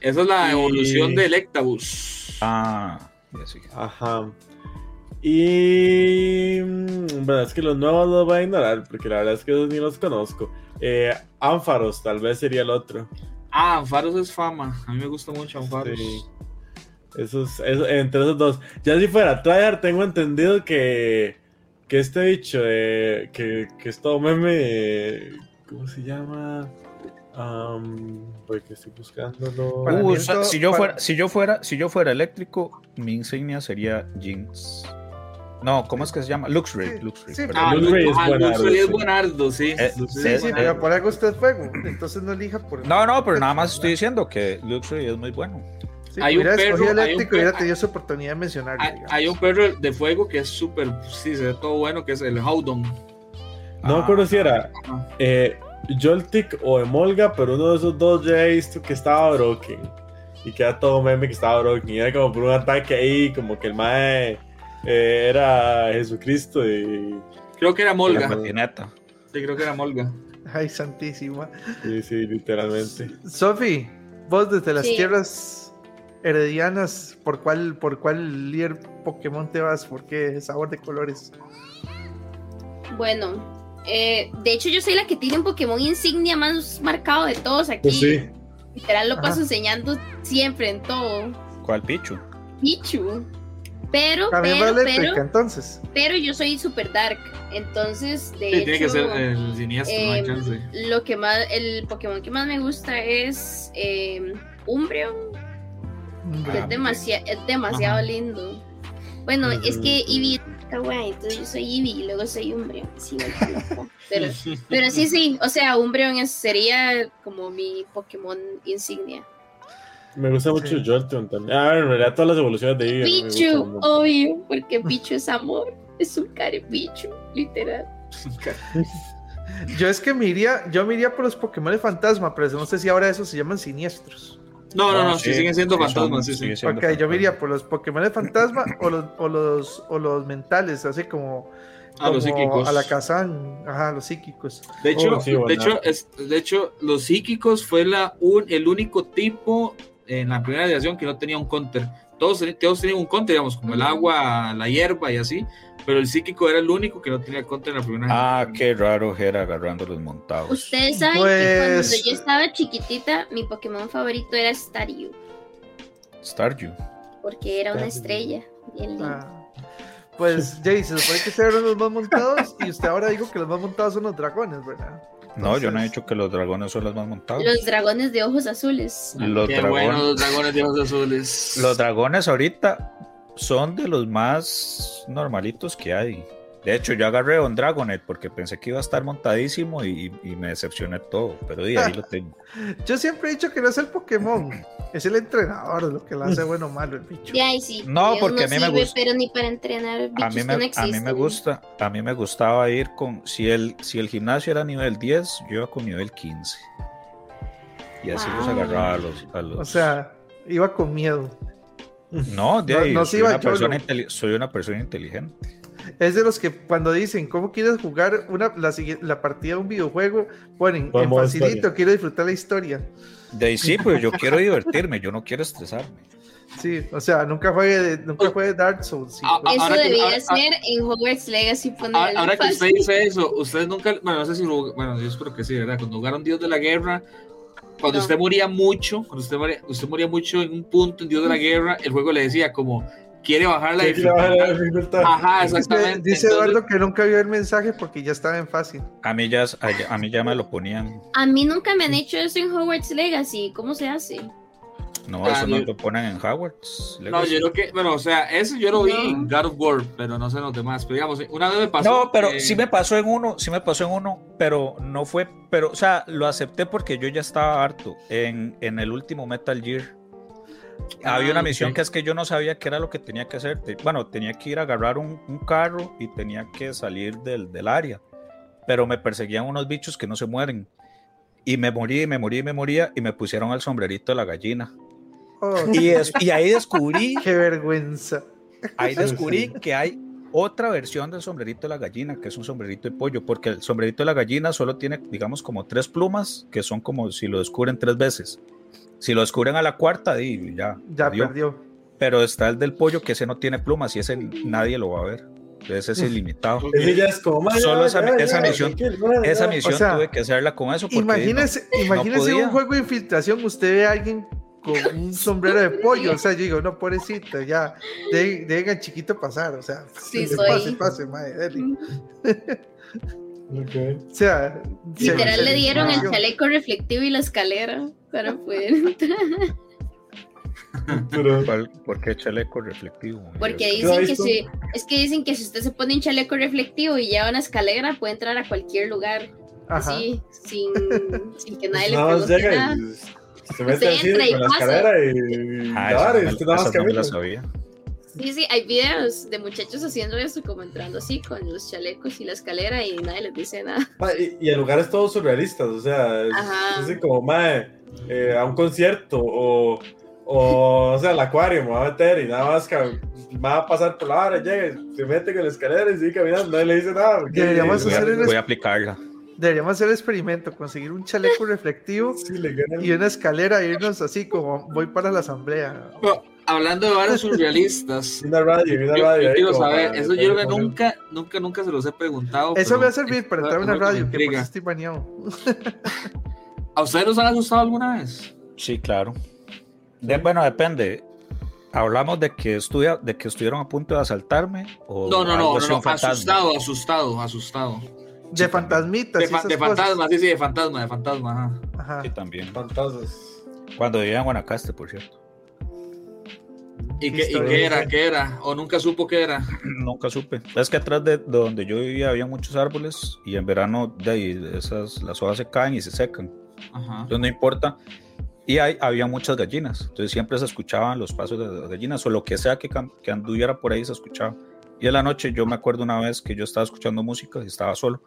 Esa es la evolución de Electabuzz. Ah, sí. Ajá. Y mm, bueno, es que los nuevos los voy a ignorar porque la verdad es que esos ni los conozco. Eh, Ánfaros, tal vez sería el otro. Ah, Ánfaros es fama. A mí me gusta mucho Ánfaros. Sí. Esos, entre esos dos. Ya si fuera Tryhard, tengo entendido que, que este bicho, eh, que, que es todo meme. ¿Cómo se llama? Um, que estoy buscándolo. Uh, si, yo fuera, si, yo fuera, si yo fuera eléctrico, mi insignia sería Jinx. No, ¿cómo es que se llama? Luxray. Luxray, sí, ah, Luxray es, buenardo, sí. Eh, sí, sí, pero por algo usted es fuego, entonces no elija por... No, no, pero nada más estoy diciendo que Luxray es muy bueno. Sí, hay, un perro, eléctrico y hubiera tenido esa oportunidad de mencionar. Hay, hay, un perro de fuego que es súper, sí, se ve todo bueno, que es el Howdon. No me acuerdo si era eh, Joltik o Emolga, pero uno de esos dos ya he visto que estaba broken. Y queda todo meme que estaba broken. Y era como por un ataque ahí, como que el mae eh, era Jesucristo y... Creo que era Molga. Sí, creo que era Molga. Ay, santísima. Sí, sí, literalmente. Sofi, vos desde las tierras heredianas, ¿por cuál, por cuál líder Pokémon te vas? ¿Por qué sabor de colores? Bueno, eh, de hecho yo soy la que tiene un Pokémon insignia más marcado de todos aquí. Pues sí. Literal lo paso enseñando siempre en todo. ¿Cuál Pichu? Pichu. Pero, pero, pero, entonces. pero yo soy super dark. Entonces, de hecho, tiene que ser el em, Lo que más, el Pokémon que más me gusta es eh, Umbreon. es, demasiado, es demasiado lindo. Bueno, es que Eevee está guay, entonces yo soy Eevee y luego soy Umbreon. Sí, pero, pero sí, sí, o sea, Umbreon sería como mi Pokémon insignia. Me gusta mucho Jolteon también. Ah, en realidad todas las evoluciones de Eevee. Pichu, obvio, porque Pichu es amor. Es un care Pichu, literal. yo es que me iría, yo me iría por los Pokémon de fantasma, pero no sé si ahora esos se llaman siniestros. No, no, no, sí, siguen siendo fantasmas. Sí, sí. ok, yo me iría por los Pokémon de fantasma o los, o los, o los mentales, así como a los psíquicos. A la Kazan, ajá, los psíquicos. De hecho, oh, de, hecho es, de hecho, los psíquicos fue la, un, el único tipo en la primera edición que no tenía un counter. Todos, todos tenían un counter, digamos, como el agua, la hierba y así, pero el psíquico era el único que no tenía counter en la primera Ah, qué raro era agarrando los montados. Ustedes saben que cuando pues yo estaba chiquitita, mi Pokémon favorito era Staryu. Staryu. Porque era una estrella. Bien ah. Pues, Jay, se supone que se eran los más montados y usted ahora dijo que los más montados son los dragones, ¿verdad? No, yo no he dicho que los dragones son los más montados. Los dragones de ojos azules. Los, dragones, los dragones de ojos azules. Los dragones ahorita son de los más normalitos que hay. De hecho, yo agarré un Dragonet porque pensé que iba a estar montadísimo y, me decepcioné todo, pero ahí lo tengo. Yo siempre he dicho que no es el Pokémon, es el entrenador lo que lo hace bueno o malo el bicho. sí, no, porque a mí me gusta. Pero ni para entrenar a mí me, a mí me gusta, a mí me gustaba ir con, si el, si el gimnasio era nivel 10, yo iba con nivel 15. Y así los agarraba a los, a los... O sea, iba con miedo. No, de ahí, soy, una persona soy una persona inteligente es de los que cuando dicen cómo quieres jugar una, la, la partida de un videojuego, ponen en facilito, quiero disfrutar la historia. De ahí sí, pues yo quiero divertirme, yo no quiero estresarme. Sí, o sea, nunca juegue, nunca juegue Dark Souls. Eso debía ser en Hogwarts Legacy. Poner ahora que usted dice eso, ustedes nunca, bueno, no sé si, bueno, yo espero que sí, ¿verdad? Cuando jugaron Dios de la Guerra, cuando usted moría mucho, cuando usted moría, usted moría mucho en un punto en Dios de la Guerra, el juego le decía como, quiere bajar la dificultad. Ajá, exactamente. Dice, Eduardo que nunca vio el mensaje porque ya estaba en fácil. A mí ya, a, mí ya me lo ponían. A mí nunca me han hecho eso en Hogwarts Legacy. ¿Cómo se hace? No, eso no lo ponen en Hogwarts. No, yo creo que, bueno, o sea, eso yo lo vi en God of War, pero no sé los demás. Pero digamos, una vez me pasó. No, pero sí me pasó en uno, sí me pasó en uno, pero no fue, pero, o sea, lo acepté porque yo ya estaba harto en, en el último Metal Gear había una ah, misión que es que yo no sabía qué era lo que tenía que hacer. Bueno, tenía que ir a agarrar un, carro y tenía que salir del, del, área. Pero me perseguían unos bichos que no se mueren. Y me morí, y me morí, y me moría. Y me pusieron el sombrerito de la gallina. Oh. Y, y ahí descubrí. ¡Qué vergüenza! Ahí descubrí que hay otra versión del sombrerito de la gallina, que es un sombrerito de pollo, porque el sombrerito de la gallina solo tiene, digamos, como tres plumas, que son como si lo descubren tres veces. Si lo descubren a la cuarta, ya. Ya perdió. Pero está el del pollo, que ese no tiene plumas y ese nadie lo va a ver. Ese es ilimitado. Solo esa, misión, esa misión tuve que hacerla con eso. Imagínese, imagínese un juego de infiltración, usted ve a alguien con un sombrero de pollo, o sea, yo digo, no, pobrecito, ya, dejen al chiquito pasar, o sea, sí, pase, pase, madre, okay. O sea, literal le dieron el chaleco reflectivo y la escalera para poder entrar. ¿Por qué chaleco reflectivo? Porque dicen que si, es que dicen que si usted se pone un chaleco reflectivo y lleva una escalera, puede entrar a cualquier lugar. Así, sin, sin que nadie le pregunte nada. Se mete así con la escalera y. Ah, es que nada más que sabía. Sí, sí, hay videos de muchachos haciendo eso, como entrando así con los chalecos y la escalera y nadie les dice nada. Y, en lugares todos surrealistas, o sea, es, así como, mae, eh, a un concierto o, o, o sea, al acuario me va a meter y nada más que va a pasar por la hora, llega, se mete con la escalera y sigue caminando, nadie le dice nada. voy a aplicarla. Deberíamos hacer el experimento, conseguir un chaleco reflectivo y una escalera e irnos así como voy para la asamblea. hablando de varios surrealistas. una radio, una radio. Yo, quiero saber, eso yo nunca, nunca, nunca se los he preguntado. Eso me va a servir para entrar a una radio, que pues estoy bañado. ¿A ustedes los han asustado alguna vez? Sí, claro. bueno, depende. ¿Hablamos de que, estudia, de que estuvieron a punto de asaltarme? O no, no, no, no asustado, asustado, asustado. De fantasmitas. De, de fantasmas, sí, sí, de fantasma, de fantasma, ajá. Sí, también. Fantasmas. Cuando vivía en Guanacaste, por cierto. ¿Y qué, ¿Y qué, era? ¿Qué era? ¿O nunca supo qué era? Nunca supe. Es que atrás de donde yo vivía había muchos árboles y en verano de ahí esas, las hojas se caen y se secan. Ajá. Entonces no importa. Y hay, había muchas gallinas. Entonces siempre se escuchaban los pasos de las gallinas o lo que sea que, que anduviera por ahí se escuchaba. Y en la noche yo me acuerdo una vez que yo estaba escuchando música y estaba solo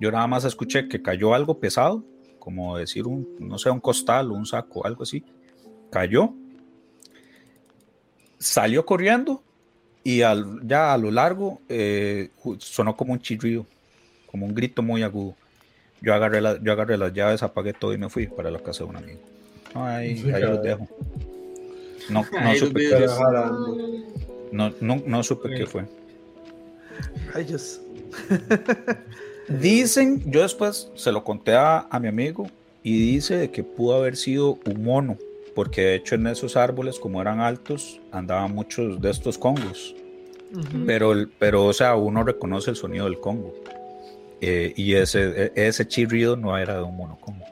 yo nada más escuché que cayó algo pesado, como decir un, no sé, un costal o un saco, algo así. Cayó, salió corriendo y al, ya a lo largo eh, sonó como un chirrido, como un grito muy agudo. Yo agarré, yo agarré las llaves, apagué todo y me fui para la casa de un amigo. Ahí, ahí los dejo. No, no supe, qué, no, no, no supe qué fue. Rayos. Dicen, yo después se lo conté a, mi amigo y dice que pudo haber sido un mono, porque de hecho en esos árboles, como eran altos, andaban muchos de estos congos. pero, pero, o sea, uno reconoce el sonido del congo. Eh, y ese, e, ese chirrido no era de un mono congo.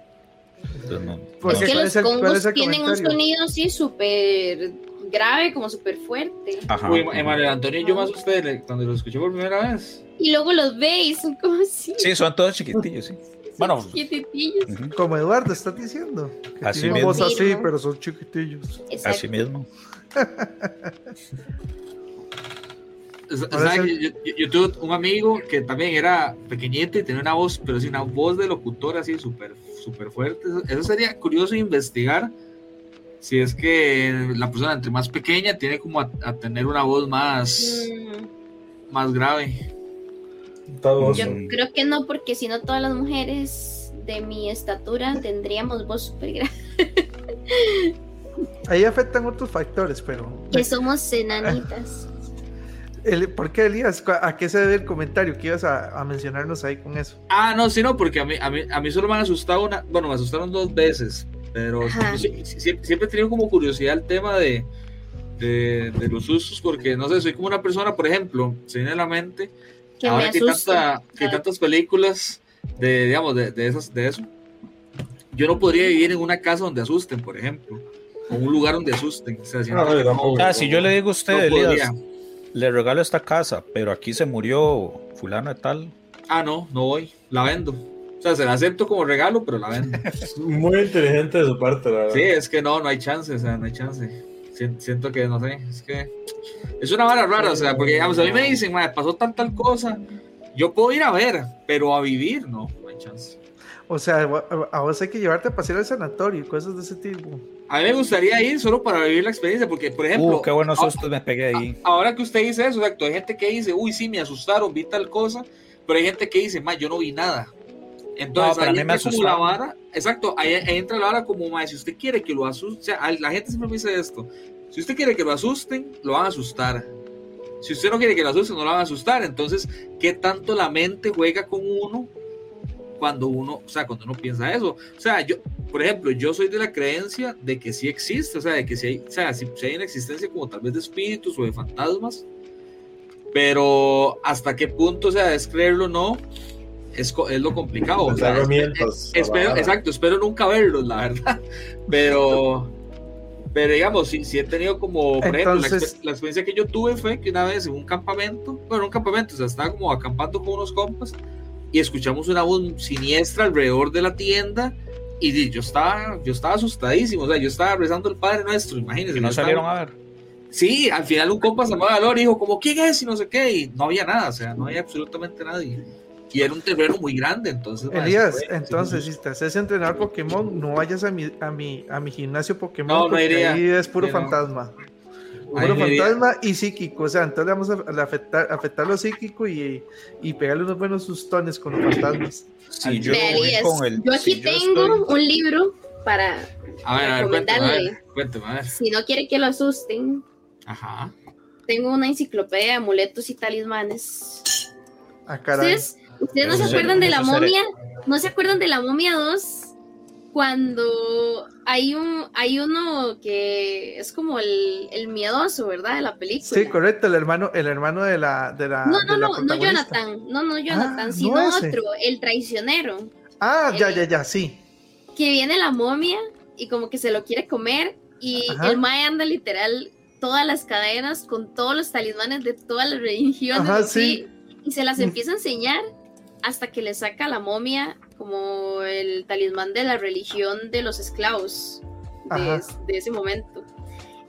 Entonces, que los congos tienen un sonido así súper grave, como súper fuerte. Ajá. Antonio, yo me asusté cuando lo escuché por primera vez. Y luego los veis, son como así. Sí, son todos chiquitillos, sí. Bueno, chiquitillos. Como Eduardo está diciendo. así mismo. así, pero son chiquitillos. Así mismo. yo, tuve un amigo que también era pequeñito y tenía una voz, pero sí, una voz de locutor así súper súper fuerte. Eso sería curioso investigar si es que la persona entre más pequeña tiene como a, tener una voz más, mm. más grave. Yo creo que no, porque si no todas las mujeres de mi estatura tendríamos voz súper grave. Ahí afectan otros factores, pero... Que somos enanitas. ¿Por qué, Elías? ¿A qué se debe el comentario que ibas a, mencionarnos ahí con eso? Ah, no, sí, no, porque a mí, a mí, a mí solo me han asustado una... Bueno, me asustaron dos veces. Pero siempre, he tenido como curiosidad el tema de, de, los usos, porque no sé, soy como una persona, por ejemplo, se viene a la mente, ahora que, tanta, que tantas películas de, digamos, de, de, esas, de eso, yo no podría vivir en una casa donde asusten, por ejemplo, o un lugar donde asusten. ah, si yo le digo a usted, le regalo esta casa, pero aquí se murió fulano de tal. Ah, no, no voy, la vendo. O sea, se la acepto como regalo, pero la vendo. Muy inteligente de su parte, la verdad. Sí, es que no, no hay chance, o sea, no hay chance. Siento que, no sé, es que es una vara rara, o sea, porque digamos, a mí me dicen, pasó tal, tal cosa, yo puedo ir a ver, pero a vivir, no, no hay chance. O sea, a vos hay que llevarte a pasear al sanatorio y cosas de ese tipo. A mí me gustaría ir solo para vivir la experiencia, porque, por ejemplo. Uh, qué buenos sustos me pegué ahí. Ahora que usted dice eso, exacto, hay gente que dice, uy, sí, me asustaron, vi tal cosa, pero hay gente que dice, ma, yo no vi nada. Entonces, ahí entra como la vara, exacto, ahí, entra la vara como, ma, si usted quiere que lo asuste, o sea, la gente siempre me dice esto, si usted quiere que lo asusten, lo van a asustar. Si usted no quiere que lo asusten, no lo van a asustar. Entonces, ¿qué tanto la mente juega con uno cuando uno, o sea, cuando uno piensa eso? O sea, yo, por ejemplo, yo soy de la creencia de que sí existe, o sea, de que sí hay, o sea, si, hay una existencia como tal vez de espíritus o de fantasmas, pero hasta qué punto, o sea, es creerlo o no, es, es, lo complicado. O sea, espero, exacto, espero nunca verlos, la verdad. Pero, pero digamos, si, si he tenido como, por ejemplo, la, experiencia que yo tuve fue que una vez en un campamento, bueno, un campamento, o sea, estaba como acampando con unos compas y escuchamos una voz siniestra alrededor de la tienda y yo estaba, yo estaba asustadísimo, o sea, yo estaba rezando el Padre Nuestro, imagínense. no salieron a ver? Sí, al final un compa se llamaba Valor y dijo como, ¿quién es? Y no sé qué, y no había nada, o sea, no había absolutamente nadie y era un terreno muy grande, entonces. Elías, entonces, si te haces entrenar Pokémon, no vayas a mi, a mi, a mi gimnasio Pokémon, porque ahí es puro fantasma. Puro fantasma y psíquico, o sea, entonces vamos a, afectar, afectar lo psíquico y, y pegarle unos buenos sustones con los fantasmas. yo, yo aquí tengo un libro para a ver, recomendarle. A ver, Si no quiere que lo asusten, Ajá. tengo una enciclopedia de amuletos y talismanes. Ah, caray. Entonces, ¿Ustedes no se acuerdan de la momia? ¿No se acuerdan de la momia 2? Cuando hay un hay uno que es como el, el miedoso, ¿verdad? De la película. Sí, correcto, el hermano, el hermano de la de la No, no, no, no Jonathan, no, no Jonathan, ah, sino otro, el traicionero. Ah, ya, ya, ya, sí. Que viene la momia y como que se lo quiere comer y el mae anda literal todas las cadenas con todos los talismanes de todas las religiones Ajá, sí. y se las empieza a enseñar hasta que le saca a la momia como el talismán de la religión de los esclavos de, ese momento.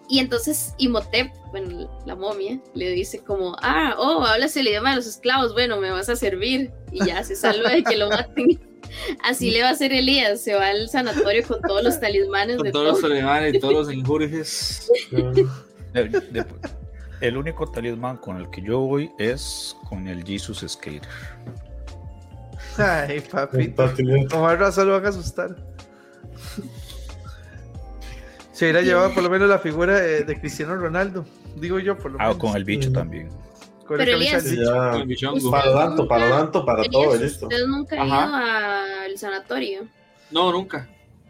Y entonces Imhotep, bueno, la momia, le dice como, ah, oh, hablas el idioma de los esclavos, bueno, me vas a servir. Y ya se salva de que lo maten. Así le va a hacer Elías, se va al sanatorio con todos los talismanes. Con todos los talismanes y todos los injurjes. el único talismán con el que yo voy es con el Jesus Skater. Ay, papi. Tomar razón lo van a asustar. Se hubiera llevado por lo menos la figura de, Cristiano Ronaldo. Digo yo, por lo ah, menos. Ah, con el bicho también. Con Pero Elías, para tanto, para tanto, para todo, listo. Usted nunca ha ido al sanatorio. No, nunca.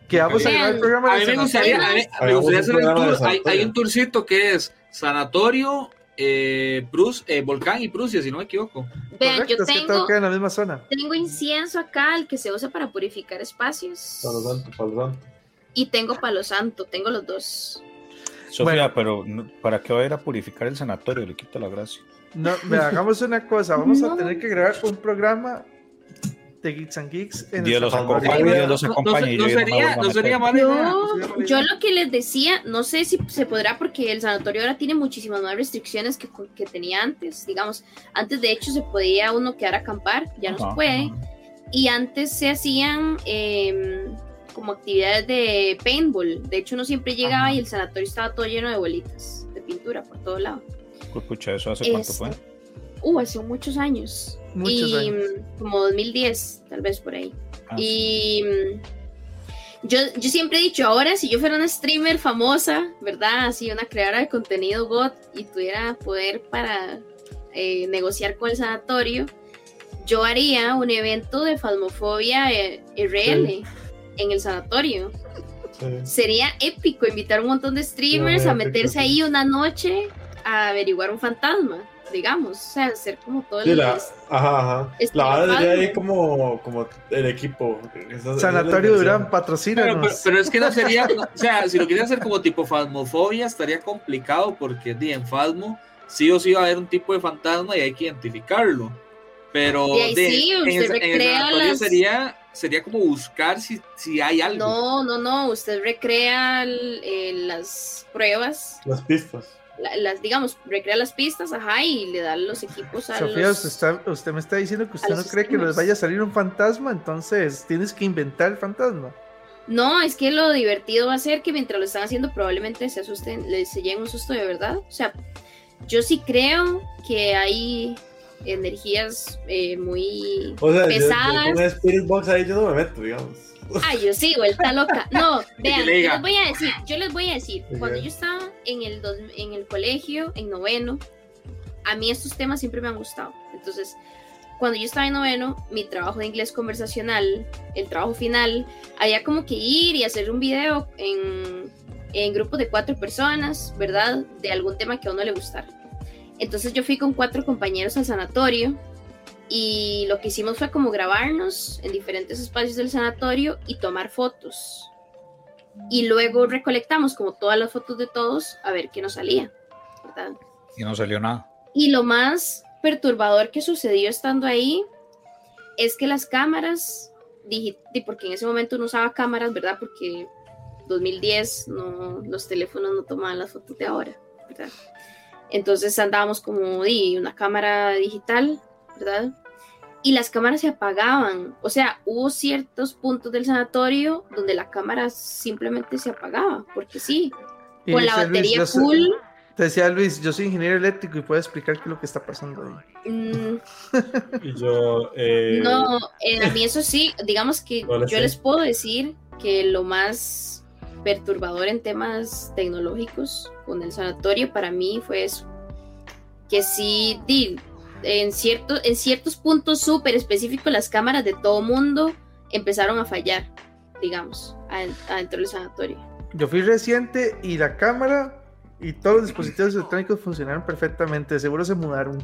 Que vamos a llevar el programa. A mí me gustaría, me gustaría hacer el tour. Hay, hay un tourcito que es sanatorio, eh, eh, Volcán y Prusia, si no me equivoco. Vean, yo tengo, en la misma zona. tengo incienso acá, el que se usa para purificar espacios. Palo Santo, Palo Santo. Y tengo Palo Santo, tengo los dos. Sofía, pero ¿para qué va a ir a purificar el sanatorio? Le quito la gracia. No, hagamos una cosa, vamos a tener que grabar un programa de Geeks and Geeks. En Dios los acompañe, Dios los acompañe. No, sería, no sería yo, lo que les decía, no sé si se podrá porque el sanatorio ahora tiene muchísimas más restricciones que, que tenía antes. Digamos, antes de hecho se podía uno quedar a acampar, ya no se puede. Y antes se hacían em, como actividades de paintball. De hecho, uno siempre llegaba y el sanatorio estaba todo lleno de bolitas de pintura por todo lado. Escucha, ¿eso hace cuánto fue? Uh, hace muchos años. Y como 2010, tal vez por ahí. Ah, y mm, yo, yo siempre he dicho, ahora si yo fuera una streamer famosa, ¿verdad? Así una creadora de contenido GOT y tuviera poder para eh, negociar con el sanatorio, yo haría un evento de falmofobia eh, RL en el sanatorio. Sería épico invitar un montón de streamers a meterse ahí una noche a averiguar un fantasma digamos, o sea, ser como todo el... la, ajá, ajá. La banda de ahí como, como el equipo. Sanatorio Durán, patrocina. Pero, pero, es que no sería, o sea, si lo quieres hacer como tipo fasmofobia, estaría complicado porque en Fasmo sí o sí va a haber un tipo de fantasma y hay que identificarlo. Pero sí, recrea las... sería sería como buscar si, si hay algo. No, no, no, usted recrea las pruebas. Las pistas las, digamos, recrea las pistas, ajá, y le da los equipos a Sofía, usted, me está diciendo que usted no cree que les vaya a salir un fantasma, entonces tienes que inventar el fantasma. No, es que lo divertido va a ser que mientras lo están haciendo probablemente se asusten, les se llegue un susto de verdad. O sea, yo sí creo que hay energías eh, muy pesadas. Yo, Spirit Box ahí yo no me meto, digamos. Ah, yo sí, vuelta loca. No, vean, yo les voy a decir, yo les voy a decir, cuando yo estaba en el, en el colegio, en noveno, a mí estos temas siempre me han gustado. Entonces, cuando yo estaba en noveno, mi trabajo de inglés conversacional, el trabajo final, había como que ir y hacer un video en, en grupos de cuatro personas, ¿verdad? De algún tema que a uno le gustara. Entonces yo fui con cuatro compañeros al sanatorio y lo que hicimos fue como grabarnos en diferentes espacios del sanatorio y tomar fotos. Y luego recolectamos como todas las fotos de todos a ver qué nos salía. Y no salió nada. Y lo más perturbador que sucedió estando ahí es que las cámaras, porque en ese momento no usaba cámaras, ¿verdad? Porque 2010 no, los teléfonos no tomaban las fotos de ahora, ¿verdad? Entonces andábamos como di una cámara digital, ¿verdad? Y las cámaras se apagaban. O sea, hubo ciertos puntos del sanatorio donde la cámara simplemente se apagaba, porque sí, con la batería full. te decía Luis, yo soy ingeniero eléctrico y puedo explicar qué es lo que está pasando ahí. Mm. y yo, eh, no, eh, a mí eso sí, digamos que yo les puedo decir que lo más perturbador en temas tecnológicos con el sanatorio para mí fue eso. Que sí, en, cierto, en ciertos puntos súper específicos las cámaras de todo mundo empezaron a fallar, digamos, adentro del sanatorio. Yo fui reciente y la cámara y todos los dispositivos electrónicos funcionaron perfectamente, seguro se mudaron.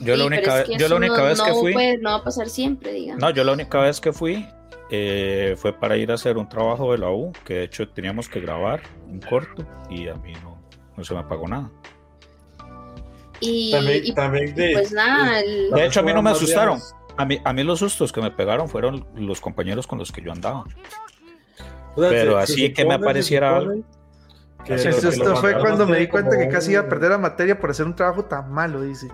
Yo la única, yo la única vez que fui... no va a pasar siempre, digamos. No, yo la única vez que fui eh, fue para ir a hacer un trabajo de la U, que de hecho teníamos que grabar un corto y a mí no, no se me pagó nada. Y, también, de, pues nada, de hecho a mí no me asustaron. A mí, a mí los sustos que me pegaron fueron los compañeros con los que yo andaba. Pero así que me apareciera algo. esto fue cuando me di cuenta que casi iba a perder la materia por hacer un trabajo tan malo, dice.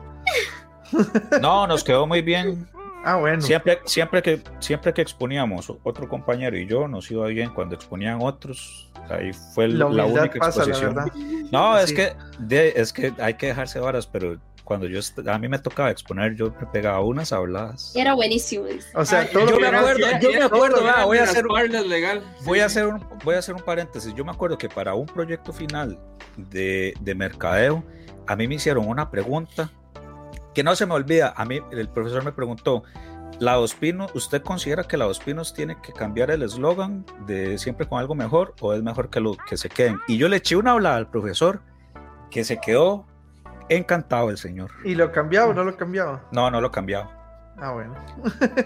No, nos quedó muy bien. Ah, bueno. Siempre, siempre, que, siempre que exponíamos, otro compañero y yo nos iba bien. Cuando exponían otros, ahí fue la, única exposición. no, es que, es que hay que dejarse varas, pero cuando yo a mí me tocaba exponer, yo me pegaba unas habladas. Era buenísimo. O sea, yo, me acuerdo, yo me acuerdo, voy a hacer un, legal. Voy a hacer un, voy a hacer un paréntesis. Yo me acuerdo que para un proyecto final de, de mercadeo, a mí me hicieron una pregunta que no se me olvida, a mí el profesor me preguntó, la Pinos, ¿usted considera que la Pinos tiene que cambiar el eslogan de siempre con algo mejor o es mejor que, lo, que se queden? Y yo le eché una hablada al profesor que se quedó encantado el señor. ¿Y lo cambiaba o no lo cambiaba? No, no lo cambiaba. Ah, bueno.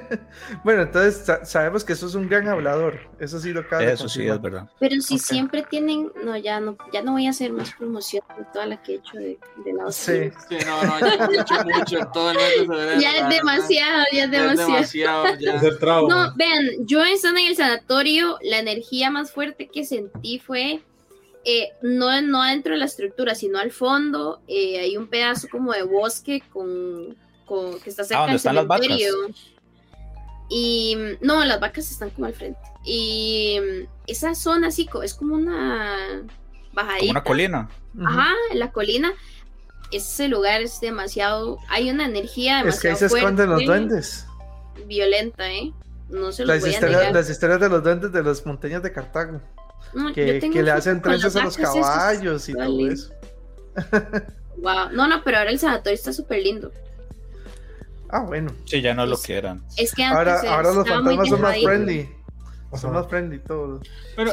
bueno, entonces sabemos que eso es un gran hablador. Eso sí lo cabe. Eso sí es verdad. Pero si siempre tienen, no, ya no, ya no voy a hacer más promoción de toda la que he hecho de, de la Sí. sí. no, no, ya he hecho mucho. Todo el mes Ya es demasiado, ya es demasiado. No, vean, yo estando en el sanatorio, la energía más fuerte que sentí fue eh, no, no dentro de la estructura, sino al fondo. Eh, hay un pedazo como de bosque con que está cerca ah, del cementerio. Y no, las vacas están como al frente. Y esa zona así es como una bajadita. Como una colina. Ajá, en la colina. Ese lugar es demasiado. Hay una energía demasiado. Es que ahí se esconden los duendes. Violenta, ¿eh? No se las voy historias, a Las historias de los duendes de las montañas de Cartago. que, le hacen trenzas a los caballos y todo eso. wow. No, no, pero ahora el sanatorio está súper lindo. Ah, bueno. Sí, ya no lo quieran. Es que ahora, ahora los fantasmas son más friendly. Son más friendly todos. Pero,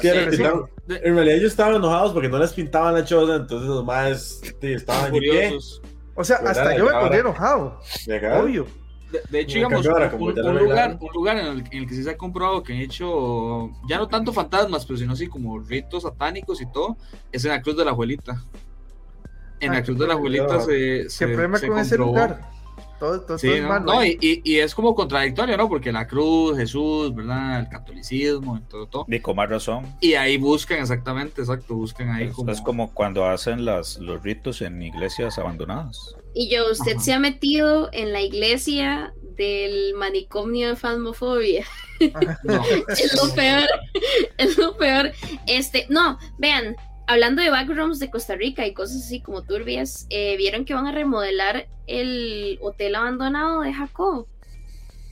en realidad ellos estaban enojados porque no les pintaban la choza, entonces los más estaban curiosos. O sea, hasta yo me pondría enojado. Obvio. De, hecho, digamos, un, lugar, un lugar en el, en el, que se ha comprobado que han hecho ya no tanto fantasmas, pero sino así como ritos satánicos y todo, es en la Cruz de la Abuelita. En la Cruz de la Abuelita se, se. ¿Qué problema con ese lugar? Todo, todo, es malo. No, y, y, es como contradictorio, ¿no? Porque la cruz, Jesús, ¿verdad? El catolicismo, todo, todo. Y con más razón. Y ahí buscan, exactamente, exacto, buscan ahí es, como... Es como cuando hacen las, los ritos en iglesias abandonadas. Y yo, usted se ha metido en la iglesia del manicomio de fasmofobia. es lo peor, es lo peor. Este, no, vean, hablando de backrooms de Costa Rica y cosas así como turbias, eh, vieron que van a remodelar el hotel abandonado de Jacob.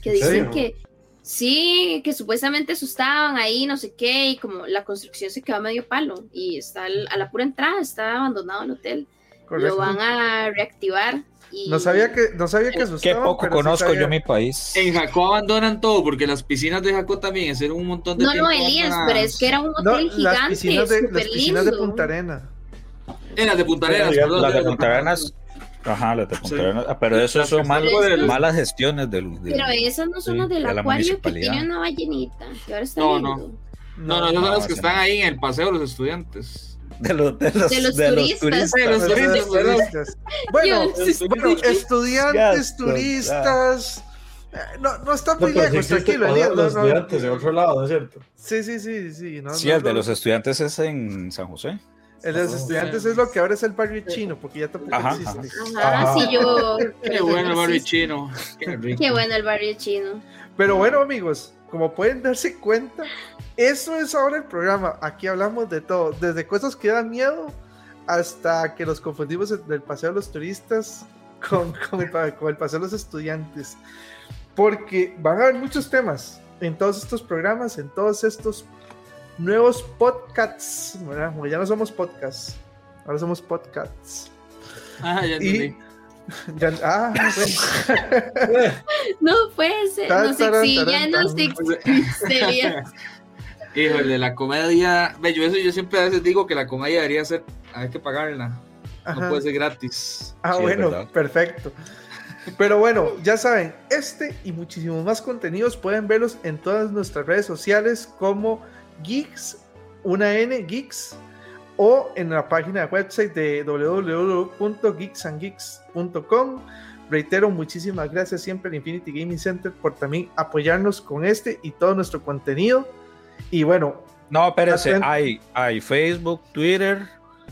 Que dicen que sí, que supuestamente asustaban ahí, no sé qué, y como la construcción se quedó medio palo y está a la pura entrada, está abandonado el hotel. Lo van a reactivar no sabía que, no sabía que Qué poco conozco yo mi país. En Jacó abandonan todo, porque las piscinas de Jacó también es un montón de No, no, Elías, pero es que era un hotel gigante. Las piscinas, de, las piscinas de Punta Arena. En las de Punta Arenas, Las de Punta Arenas. Ajá, las de Punta Arenas. Ah, pero eso son malas gestiones del, Pero esas no son las del acuario que tiene una ballenita. Que ahora está no, no, no, no, esas son las que están ahí en el paseo de los estudiantes. De, los, de, los, de, los, turistas. De los turistas. Bueno, estudiantes, turistas. Eh, no, no está muy lejos, tranquilo. de los estudiantes en otro lado, ¿no es cierto? Sí, sí, sí. Sí, no, sí el de los estudiantes es en San José. El de los estudiantes es lo que ahora es el barrio chino, porque ya tampoco ajá, existe. Ajá, sí, yo. Qué bueno el barrio chino. Qué, Qué bueno el barrio chino. Pero bueno, amigos, como pueden darse cuenta, eso es ahora el programa. Aquí hablamos de todo, desde cosas que dan miedo hasta que los confundimos del paseo de los turistas con, el, paseo de los estudiantes. Porque van a haber muchos temas en todos estos programas, en todos estos nuevos podcasts. ya no somos podcasts, ahora somos podcasts. Ah, ya entendí. ah, no puede ser, nos exige, nos Híjole, la comedia. Yo, eso yo siempre a veces digo que la comedia debería ser. Hay que pagarla. No puede ser gratis. Ah, bueno, perfecto. Pero bueno, ya saben, este y muchísimos más contenidos pueden verlos en todas nuestras redes sociales como Geeks, una N, Geeks, o en la página de website de www.geeksandgeeks.com. Reitero, muchísimas gracias siempre al Infinity Gaming Center por también apoyarnos con este y todo nuestro contenido. Y bueno. No, espérense, hay, hay Facebook, Twitter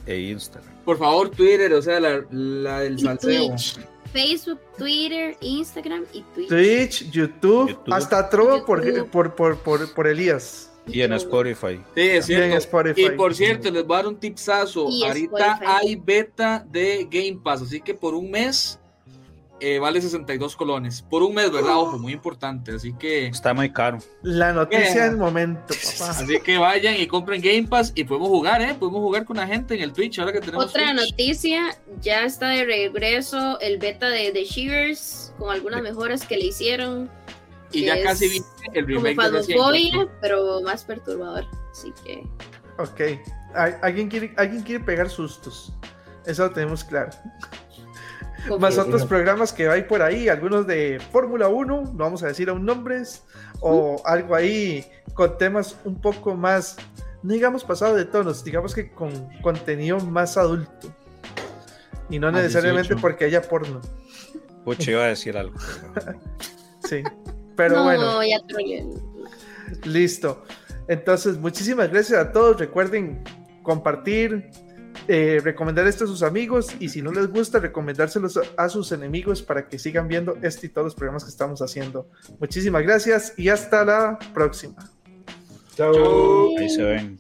e Instagram. Por favor, Twitter, o sea, la, la del salseo. Facebook, Twitter, Instagram y Twitch. Twitch, YouTube, hasta Trovo por, por, por, por, Elías. Y en Spotify. Sí, es cierto. Y por cierto, les voy a dar un tipsazo. Ahorita hay beta de Game Pass, así que por un mes eh, vale 62 colones. Por un mes, ¿verdad? Ojo, muy importante. Así que. Está muy caro. La noticia del momento, papá. Así que vayan y compren Game Pass y podemos jugar, ¿eh? Podemos jugar con la gente en el Twitch ahora que tenemos. Otra noticia: ya está de regreso el beta de The Shivers con algunas mejoras que le hicieron. Y ya casi viene el remake de pero más perturbador. Así que. Ok. ¿Alguien quiere, alguien quiere pegar sustos. Eso lo tenemos claro más otros programas que hay por ahí, algunos de Fórmula 1, no vamos a decir aún nombres, o algo ahí con temas un poco más, no digamos pasado de tonos, digamos que con contenido más adulto. Y no necesariamente porque haya porno. Pucha, iba a decir algo. sí, pero bueno. Listo. Entonces, muchísimas gracias a todos. Recuerden compartir, eh, recomendar esto a sus amigos y si no les gusta, recomendárselos a sus enemigos para que sigan viendo este y todos los programas que estamos haciendo. Muchísimas gracias y hasta la próxima. Chao. Ahí se ven.